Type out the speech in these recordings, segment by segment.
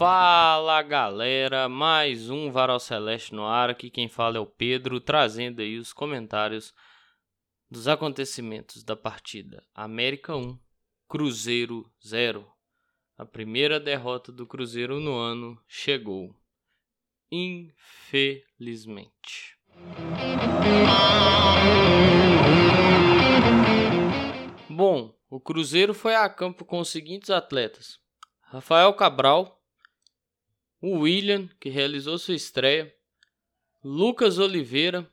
Fala galera, mais um Varal Celeste no ar. Aqui quem fala é o Pedro, trazendo aí os comentários dos acontecimentos da partida América 1, Cruzeiro 0. A primeira derrota do Cruzeiro no ano chegou. Infelizmente. Bom, o Cruzeiro foi a campo com os seguintes atletas: Rafael Cabral, William, que realizou sua estreia, Lucas Oliveira,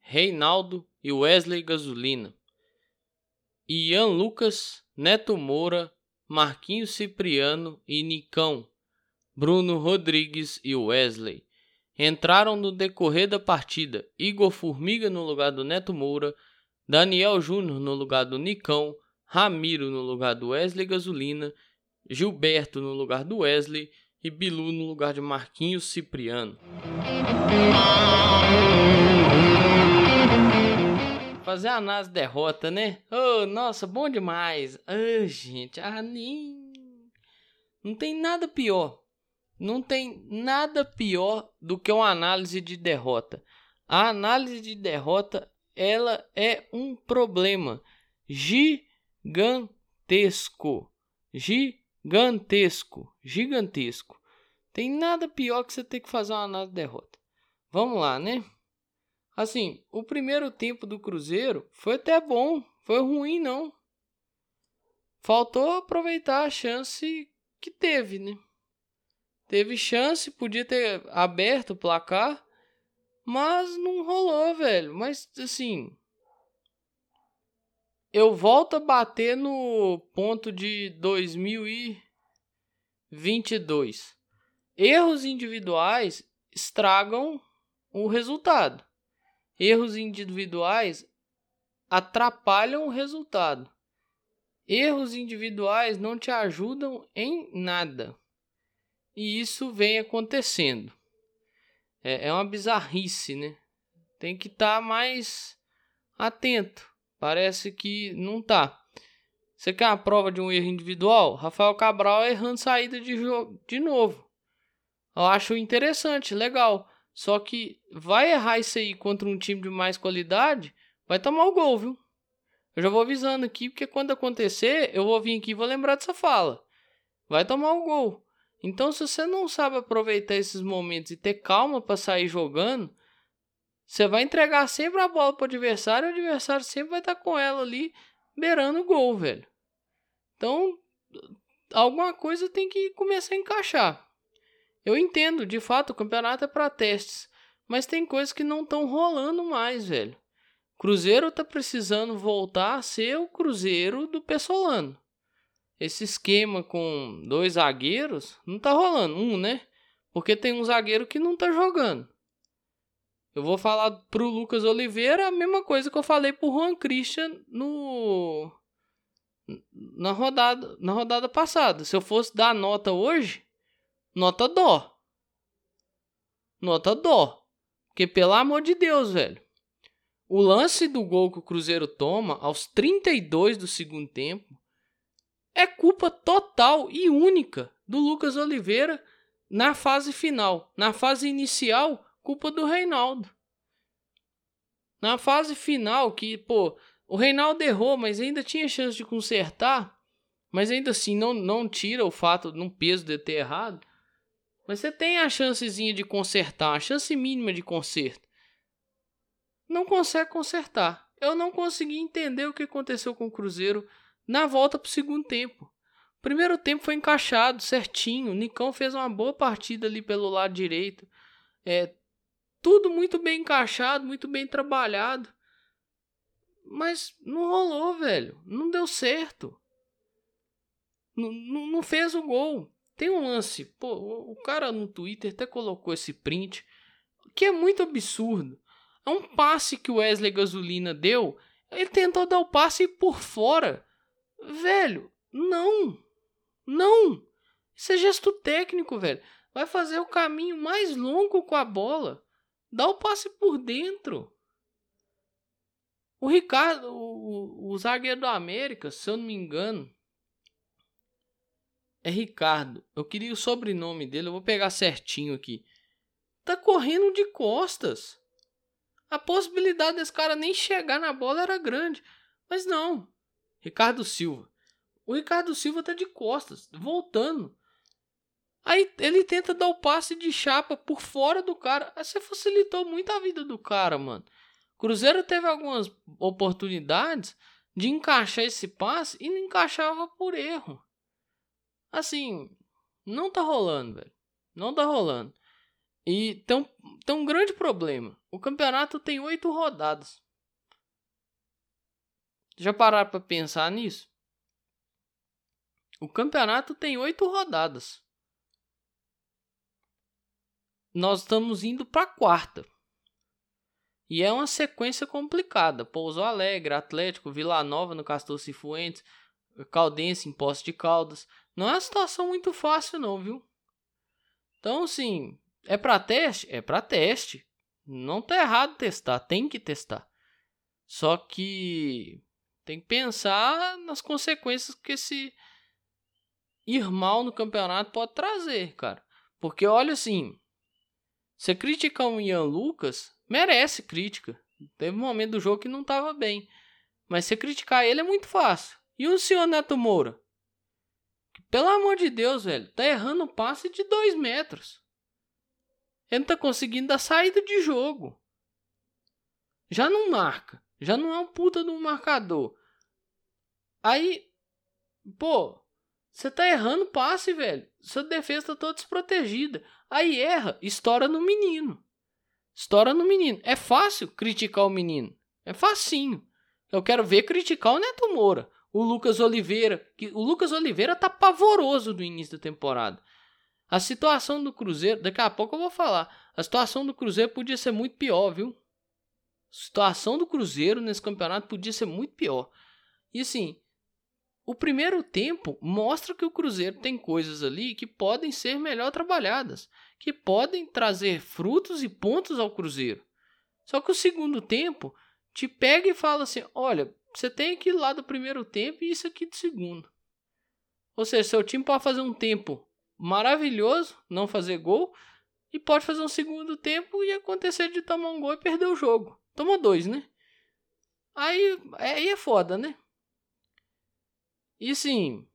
Reinaldo e Wesley Gasolina, Ian Lucas, Neto Moura, Marquinhos Cipriano e Nicão, Bruno Rodrigues e Wesley. Entraram no decorrer da partida Igor Formiga no lugar do Neto Moura, Daniel Júnior no lugar do Nicão, Ramiro no lugar do Wesley Gasolina, Gilberto no lugar do Wesley e Bilu no lugar de Marquinhos Cipriano. Fazer a análise derrota, né? Oh, nossa, bom demais. Ah, oh, gente, ah, nem... Não tem nada pior. Não tem nada pior do que uma análise de derrota. A análise de derrota, ela é um problema gigantesco. Gigantesco Gigantesco, gigantesco. Tem nada pior que você ter que fazer uma análise de derrota. Vamos lá, né? Assim, o primeiro tempo do Cruzeiro foi até bom, foi ruim não. Faltou aproveitar a chance que teve, né? Teve chance, podia ter aberto o placar, mas não rolou, velho. Mas assim, eu volto a bater no ponto de 2022. Erros individuais estragam o resultado. Erros individuais atrapalham o resultado. Erros individuais não te ajudam em nada. E isso vem acontecendo. É, é uma bizarrice, né? Tem que estar tá mais atento. Parece que não tá. Você quer uma prova de um erro individual? Rafael Cabral errando saída de jogo de novo. Eu acho interessante, legal. Só que vai errar isso aí contra um time de mais qualidade, vai tomar o gol, viu? Eu já vou avisando aqui, porque quando acontecer, eu vou vir aqui e vou lembrar dessa fala. Vai tomar o gol. Então, se você não sabe aproveitar esses momentos e ter calma para sair jogando, você vai entregar sempre a bola pro adversário, o adversário sempre vai estar tá com ela ali beirando o gol, velho. Então, alguma coisa tem que começar a encaixar. Eu entendo, de fato, o campeonato é para testes, mas tem coisas que não estão rolando mais, velho. Cruzeiro tá precisando voltar a ser o Cruzeiro do Pessolano. Esse esquema com dois zagueiros não tá rolando, um, né? Porque tem um zagueiro que não tá jogando. Eu vou falar pro Lucas Oliveira a mesma coisa que eu falei pro Juan Christian no na rodada, na rodada passada. Se eu fosse dar nota hoje, nota dó. Nota dó. Porque pelo amor de Deus, velho. O lance do gol que o Cruzeiro toma aos 32 do segundo tempo é culpa total e única do Lucas Oliveira na fase final. Na fase inicial, culpa do Reinaldo. Na fase final, que, pô, o Reinaldo errou, mas ainda tinha chance de consertar. Mas ainda assim, não, não tira o fato, não peso de ter errado. Mas você tem a chancezinha de consertar, a chance mínima de conserto. Não consegue consertar. Eu não consegui entender o que aconteceu com o Cruzeiro na volta para o segundo tempo. O primeiro tempo foi encaixado certinho. O Nicão fez uma boa partida ali pelo lado direito. É, tudo muito bem encaixado, muito bem trabalhado. Mas não rolou, velho. Não deu certo. Não, não, fez o gol. Tem um lance. Pô, o cara no Twitter até colocou esse print. Que é muito absurdo. É um passe que o Wesley Gasolina deu. Ele tentou dar o passe por fora. Velho, não. Não. Isso é gesto técnico, velho. Vai fazer o caminho mais longo com a bola. Dá o passe por dentro. O Ricardo, o, o zagueiro do América, se eu não me engano, é Ricardo. Eu queria o sobrenome dele, eu vou pegar certinho aqui. Tá correndo de costas. A possibilidade desse cara nem chegar na bola era grande. Mas não. Ricardo Silva. O Ricardo Silva tá de costas, voltando. Aí ele tenta dar o passe de chapa por fora do cara. Você facilitou muito a vida do cara, mano. Cruzeiro teve algumas oportunidades de encaixar esse passe e não encaixava por erro. Assim, não tá rolando, velho. Não tá rolando. E tem um, tem um grande problema. O campeonato tem oito rodadas. Já pararam pra pensar nisso? O campeonato tem oito rodadas. Nós estamos indo para a quarta. E é uma sequência complicada. Pouso Alegre, Atlético, Vila Nova no Castor Cifuentes, Caldense em Poço de Caldas. Não é uma situação muito fácil não, viu? Então, assim, é para teste? É para teste. Não tá errado testar, tem que testar. Só que tem que pensar nas consequências que esse ir mal no campeonato pode trazer, cara. Porque olha assim, você criticar o Ian Lucas, merece crítica. Teve um momento do jogo que não tava bem. Mas você criticar ele é muito fácil. E o senhor Neto Moura? Pelo amor de Deus, velho, tá errando passe de dois metros. Ele não tá conseguindo dar saída de jogo. Já não marca. Já não é um puta de um marcador. Aí, pô, você tá errando passe, velho. Sua defesa tá toda desprotegida. Aí erra, estoura no menino. Estoura no menino. É fácil criticar o menino. É facinho. Eu quero ver criticar o Neto Moura. O Lucas Oliveira. Que, o Lucas Oliveira tá pavoroso do início da temporada. A situação do Cruzeiro, daqui a pouco eu vou falar. A situação do Cruzeiro podia ser muito pior, viu? A situação do Cruzeiro nesse campeonato podia ser muito pior. E assim, o primeiro tempo mostra que o Cruzeiro tem coisas ali que podem ser melhor trabalhadas, que podem trazer frutos e pontos ao Cruzeiro. Só que o segundo tempo te pega e fala assim: olha, você tem aquilo lá do primeiro tempo e isso aqui do segundo. Ou seja, seu time pode fazer um tempo maravilhoso, não fazer gol, e pode fazer um segundo tempo e acontecer de tomar um gol e perder o jogo. Toma dois, né? Aí, aí é foda, né? E sim,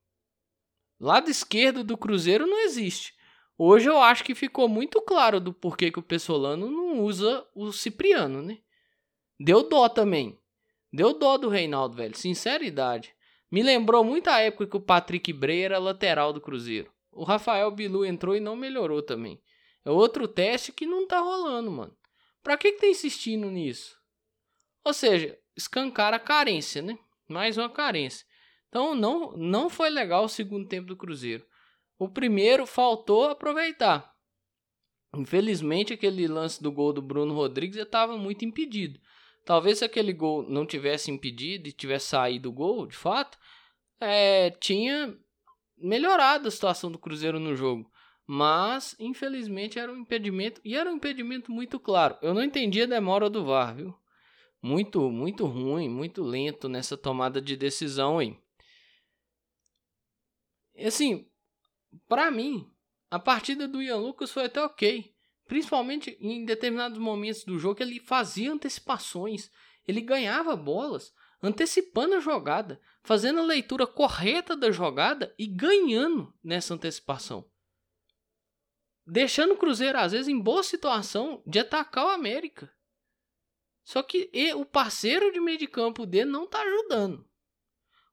lado esquerdo do Cruzeiro não existe. Hoje eu acho que ficou muito claro do porquê que o Pessolano não usa o Cipriano, né? Deu dó também. Deu dó do Reinaldo, velho. Sinceridade. Me lembrou muito a época que o Patrick Bray era lateral do Cruzeiro. O Rafael Bilu entrou e não melhorou também. É outro teste que não tá rolando, mano. Pra que que tá insistindo nisso? Ou seja, escancar a carência, né? Mais uma carência. Então não, não foi legal o segundo tempo do Cruzeiro. O primeiro faltou aproveitar. Infelizmente, aquele lance do gol do Bruno Rodrigues estava muito impedido. Talvez se aquele gol não tivesse impedido e tivesse saído o gol, de fato, é, tinha melhorado a situação do Cruzeiro no jogo. Mas, infelizmente, era um impedimento. E era um impedimento muito claro. Eu não entendi a demora do VAR, viu? Muito, muito ruim, muito lento nessa tomada de decisão aí. Assim, para mim, a partida do Ian Lucas foi até ok. Principalmente em determinados momentos do jogo, ele fazia antecipações, ele ganhava bolas, antecipando a jogada, fazendo a leitura correta da jogada e ganhando nessa antecipação. Deixando o Cruzeiro, às vezes, em boa situação de atacar o América. Só que o parceiro de meio de campo dele não está ajudando.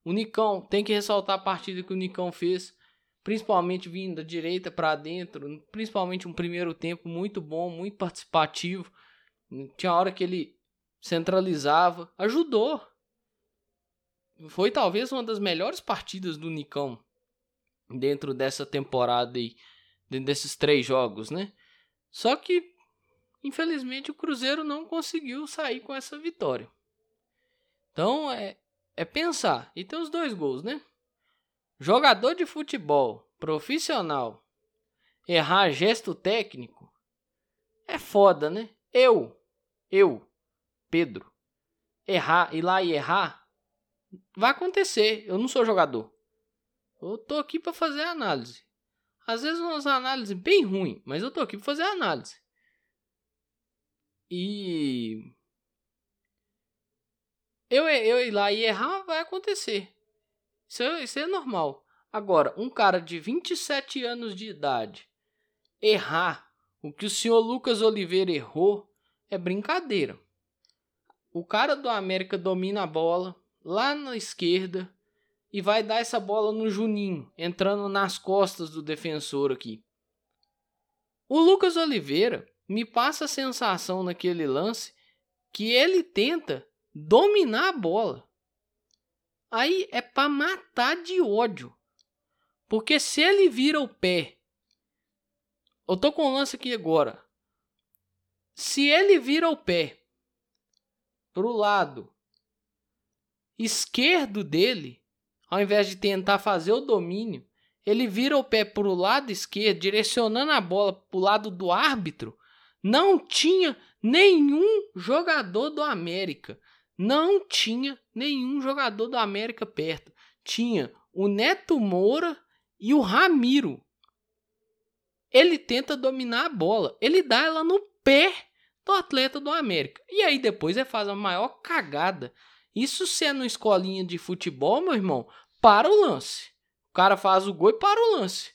O Nicão tem que ressaltar a partida que o Nicão fez, principalmente vindo da direita para dentro, principalmente um primeiro tempo muito bom, muito participativo. Tinha hora que ele centralizava, ajudou. Foi talvez uma das melhores partidas do Nicão dentro dessa temporada aí, dentro desses três jogos, né? Só que infelizmente o Cruzeiro não conseguiu sair com essa vitória. Então é, é pensar. E tem os dois gols, né? Jogador de futebol profissional errar gesto técnico é foda, né? Eu, eu, Pedro, errar, ir lá e errar, vai acontecer. Eu não sou jogador. Eu tô aqui para fazer análise. Às vezes umas análises bem ruim, mas eu tô aqui para fazer análise. E eu, eu ir lá e errar vai acontecer. Isso é, isso é normal. Agora, um cara de 27 anos de idade errar o que o senhor Lucas Oliveira errou é brincadeira. O cara do América domina a bola lá na esquerda e vai dar essa bola no Juninho, entrando nas costas do defensor aqui. O Lucas Oliveira me passa a sensação naquele lance que ele tenta dominar a bola. Aí é para matar de ódio. Porque se ele vira o pé. Eu tô com um lance aqui agora. Se ele vira o pé pro lado esquerdo dele, ao invés de tentar fazer o domínio, ele vira o pé pro lado esquerdo, direcionando a bola pro lado do árbitro. Não tinha nenhum jogador do América. Não tinha nenhum jogador do América perto. Tinha o Neto Moura e o Ramiro. Ele tenta dominar a bola. Ele dá ela no pé do atleta do América. E aí depois ele faz a maior cagada. Isso sendo escolinha de futebol, meu irmão, para o lance. O cara faz o gol e para o lance.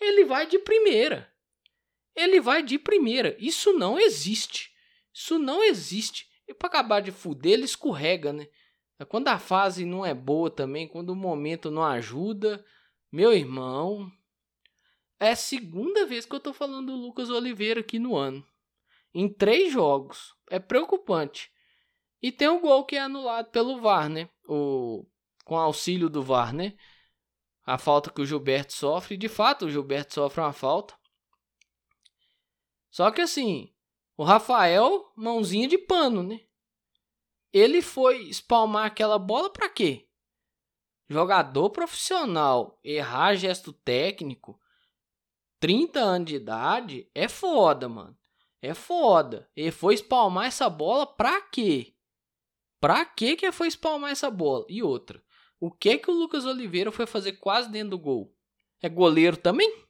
Ele vai de primeira. Ele vai de primeira. Isso não existe. Isso não existe. E para acabar de fuder, ele escorrega, né? É quando a fase não é boa também, quando o momento não ajuda, meu irmão, é a segunda vez que eu tô falando do Lucas Oliveira aqui no ano. Em três jogos. É preocupante. E tem o gol que é anulado pelo VAR, né? O, com auxílio do VAR, né? A falta que o Gilberto sofre. De fato, o Gilberto sofre uma falta. Só que assim, o Rafael, mãozinha de pano, né? Ele foi espalmar aquela bola para quê? Jogador profissional errar gesto técnico, 30 anos de idade, é foda, mano. É foda. Ele foi espalmar essa bola pra quê? Pra quê que foi espalmar essa bola? E outra, o que que o Lucas Oliveira foi fazer quase dentro do gol? É goleiro também?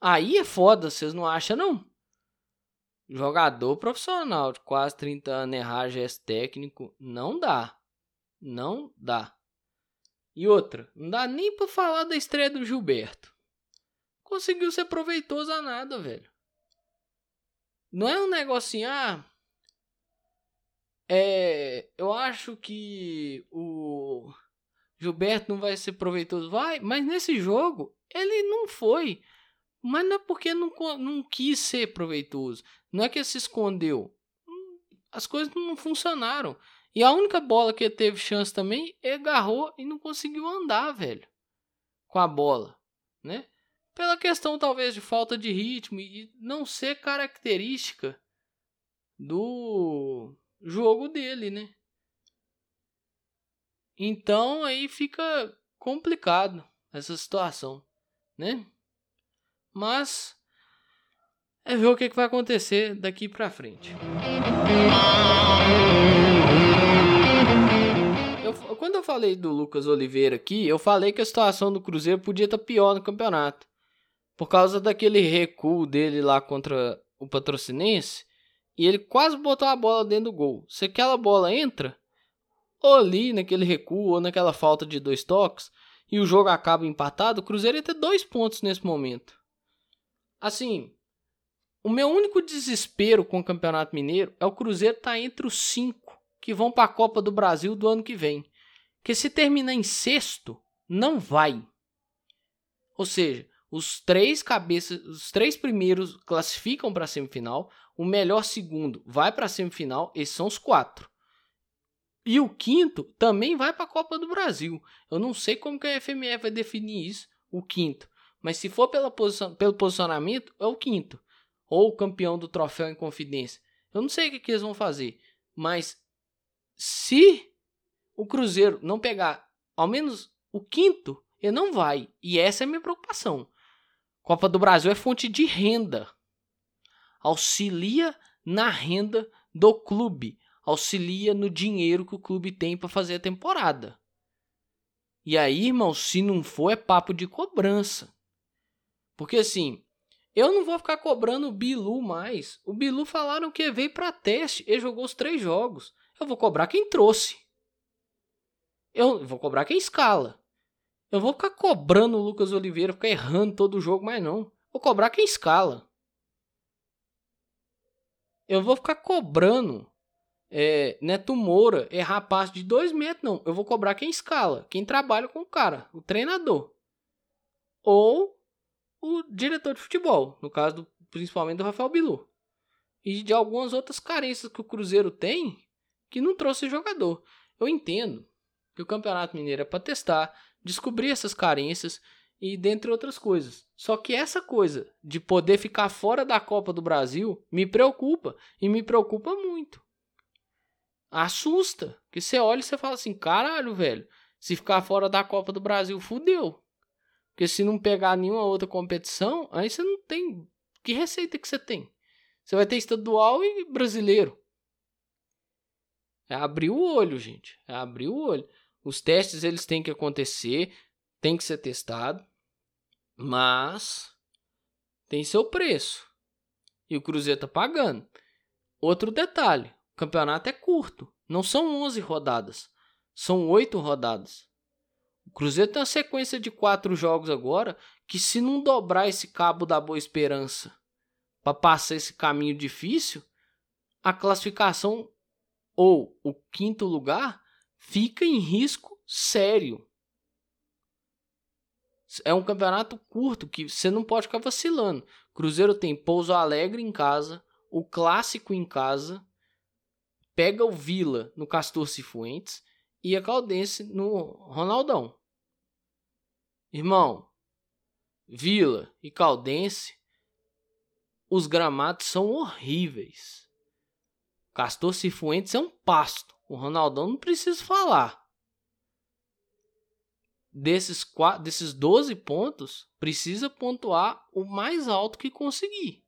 Aí é foda, vocês não acham não? Jogador profissional de quase 30 anos errar gesto técnico, não dá. Não dá. E outra, não dá nem pra falar da estreia do Gilberto. Conseguiu ser proveitoso a nada, velho. Não é um negocinho, ah. É. Eu acho que o Gilberto não vai ser proveitoso. Vai, mas nesse jogo ele não foi. Mas não é porque não, não quis ser proveitoso. Não é que ele se escondeu. As coisas não funcionaram. E a única bola que ele teve chance também, ele agarrou e não conseguiu andar, velho. Com a bola, né? Pela questão talvez de falta de ritmo e não ser característica do jogo dele, né? Então aí fica complicado essa situação, né? Mas é ver o que, vai acontecer daqui para frente. Eu, quando eu falei do Lucas Oliveira aqui, eu falei que a situação do Cruzeiro podia estar tá pior no campeonato. Por causa daquele recuo dele lá contra o Patrocinense. E ele quase botou a bola dentro do gol. Se aquela bola entra, ou ali naquele recuo, ou naquela falta de dois toques, e o jogo acaba empatado, o Cruzeiro ia ter dois pontos nesse momento. Assim, o meu único desespero com o Campeonato Mineiro é o Cruzeiro estar tá entre os cinco que vão para a Copa do Brasil do ano que vem. Que se terminar em sexto, não vai. Ou seja, os três cabeças, os três primeiros classificam para a semifinal, o melhor segundo vai para a semifinal, esses são os quatro. E o quinto também vai para a Copa do Brasil. Eu não sei como que a FMF vai definir isso, o quinto. Mas se for pela posição, pelo posicionamento, é o quinto ou campeão do troféu em confidência. Eu não sei o que, que eles vão fazer, mas se o Cruzeiro não pegar ao menos o quinto, ele não vai. E essa é a minha preocupação. Copa do Brasil é fonte de renda. Auxilia na renda do clube. Auxilia no dinheiro que o clube tem para fazer a temporada. E aí, irmão, se não for, é papo de cobrança. Porque assim, eu não vou ficar cobrando o Bilu mais. O Bilu falaram que veio para teste. Ele jogou os três jogos. Eu vou cobrar quem trouxe. Eu vou cobrar quem escala. Eu vou ficar cobrando o Lucas Oliveira, ficar errando todo o jogo, mas não. Vou cobrar quem escala. Eu vou ficar cobrando é, Neto Moura errar passe de dois metros, não. Eu vou cobrar quem escala, quem trabalha com o cara, o treinador. Ou o diretor de futebol, no caso do, principalmente do Rafael Bilu. E de algumas outras carências que o Cruzeiro tem que não trouxe jogador. Eu entendo que o Campeonato Mineiro é para testar, descobrir essas carências e dentre outras coisas. Só que essa coisa de poder ficar fora da Copa do Brasil me preocupa e me preocupa muito assusta. Que você olha e você fala assim: caralho, velho, se ficar fora da Copa do Brasil, fudeu. Porque se não pegar nenhuma outra competição, aí você não tem. Que receita que você tem? Você vai ter estadual e brasileiro. É abrir o olho, gente. É abrir o olho. Os testes eles têm que acontecer, tem que ser testado, mas tem seu preço. E o Cruzeiro tá pagando. Outro detalhe, o campeonato é curto. Não são 11 rodadas. São 8 rodadas. O Cruzeiro tem uma sequência de 4 jogos agora que se não dobrar esse cabo da boa esperança para passar esse caminho difícil, a classificação ou o quinto lugar fica em risco sério. É um campeonato curto que você não pode ficar vacilando. Cruzeiro tem Pouso Alegre em casa, o Clássico em casa, pega o Vila no Castor Cifuentes e a Caldense no Ronaldão. Irmão, Vila e Caldense, os gramados são horríveis. Castor Cifuentes é um pasto. O Ronaldão não precisa falar. Desses, quatro, desses 12 pontos, precisa pontuar o mais alto que conseguir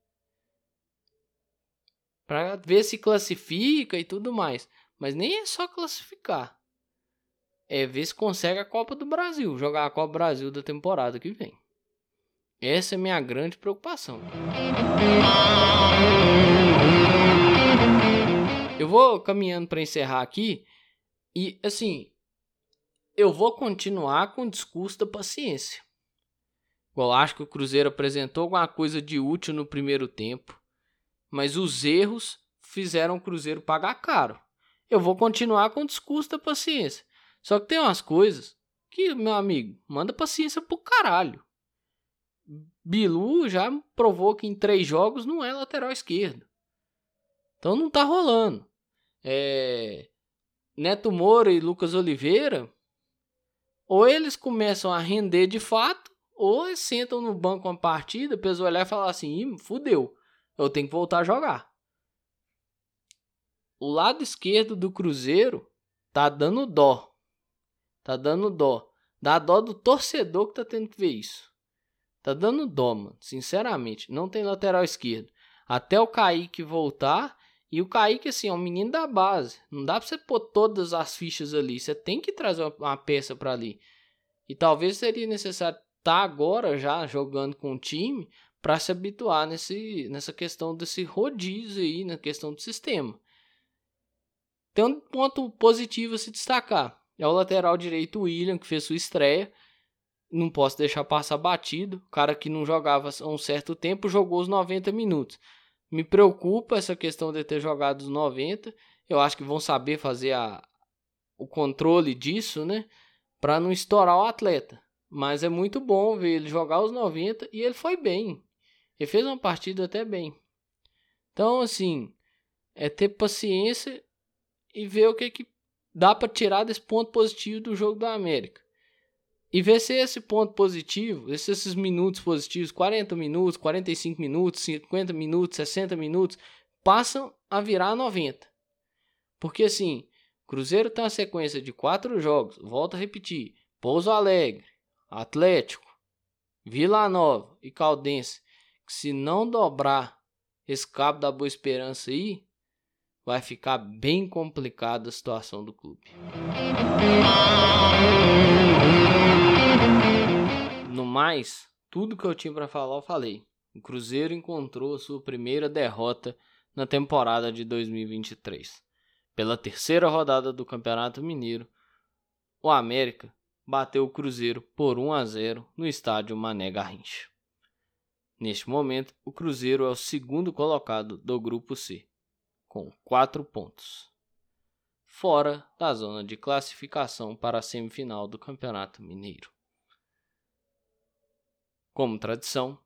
para ver se classifica e tudo mais. Mas nem é só classificar. É ver se consegue a Copa do Brasil, jogar a Copa Brasil da temporada que vem. Essa é minha grande preocupação. Eu vou caminhando para encerrar aqui e assim, eu vou continuar com o discurso da paciência. Eu acho que o Cruzeiro apresentou alguma coisa de útil no primeiro tempo mas os erros fizeram o Cruzeiro pagar caro. Eu vou continuar com o discurso da paciência. Só que tem umas coisas que, meu amigo, manda paciência pro caralho. Bilu já provou que em três jogos não é lateral esquerdo. Então não tá rolando. É... Neto Moura e Lucas Oliveira, ou eles começam a render de fato, ou eles sentam no banco uma partida, depois olhar e falar assim, fudeu eu tenho que voltar a jogar. O lado esquerdo do Cruzeiro tá dando dó. Tá dando dó. Dá dó do torcedor que tá tendo que ver isso. Tá dando dó, mano. Sinceramente. Não tem lateral esquerdo. Até o Kaique voltar. E o Kaique, assim, é um menino da base. Não dá pra você pôr todas as fichas ali. Você tem que trazer uma peça para ali. E talvez seria necessário estar tá agora já jogando com o time para se habituar nesse, nessa questão desse rodízio aí, na questão do sistema. Tem um ponto positivo a se destacar. É o lateral direito William, que fez sua estreia. Não posso deixar passar batido. O cara que não jogava há um certo tempo jogou os 90 minutos. Me preocupa essa questão de ter jogado os 90. Eu acho que vão saber fazer a, o controle disso, né? Para não estourar o atleta. Mas é muito bom ver ele jogar os 90 e ele foi bem. Ele fez uma partida até bem. Então, assim, é ter paciência e ver o que, que dá para tirar desse ponto positivo do jogo da América. E ver se esse ponto positivo, esses minutos positivos, 40 minutos, 45 minutos, 50 minutos, 60 minutos, passam a virar 90. Porque assim, Cruzeiro tem uma sequência de quatro jogos, volto a repetir: Pouso Alegre, Atlético, Vila Nova e Caldense que se não dobrar esse cabo da Boa Esperança aí, vai ficar bem complicada a situação do clube. No mais, tudo que eu tinha para falar eu falei. O Cruzeiro encontrou sua primeira derrota na temporada de 2023. Pela terceira rodada do Campeonato Mineiro, o América bateu o Cruzeiro por 1 a 0 no estádio Mané Garrincha. Neste momento, o Cruzeiro é o segundo colocado do grupo C, com 4 pontos, fora da zona de classificação para a semifinal do Campeonato Mineiro. Como tradição,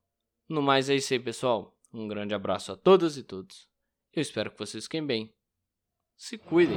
no mais é isso aí, pessoal. Um grande abraço a todas e todos. Eu espero que vocês fiquem bem. Se cuidem.